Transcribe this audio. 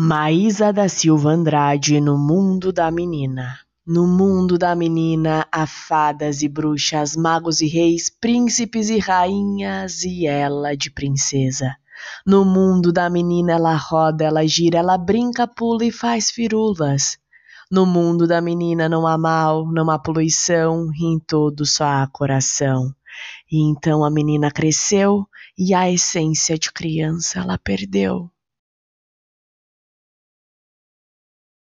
Maísa da Silva Andrade no mundo da menina. No mundo da menina há fadas e bruxas, magos e reis, príncipes e rainhas e ela de princesa. No mundo da menina ela roda, ela gira, ela brinca, pula e faz firulas. No mundo da menina não há mal, não há poluição, e em todo só há coração. E então a menina cresceu e a essência de criança ela perdeu.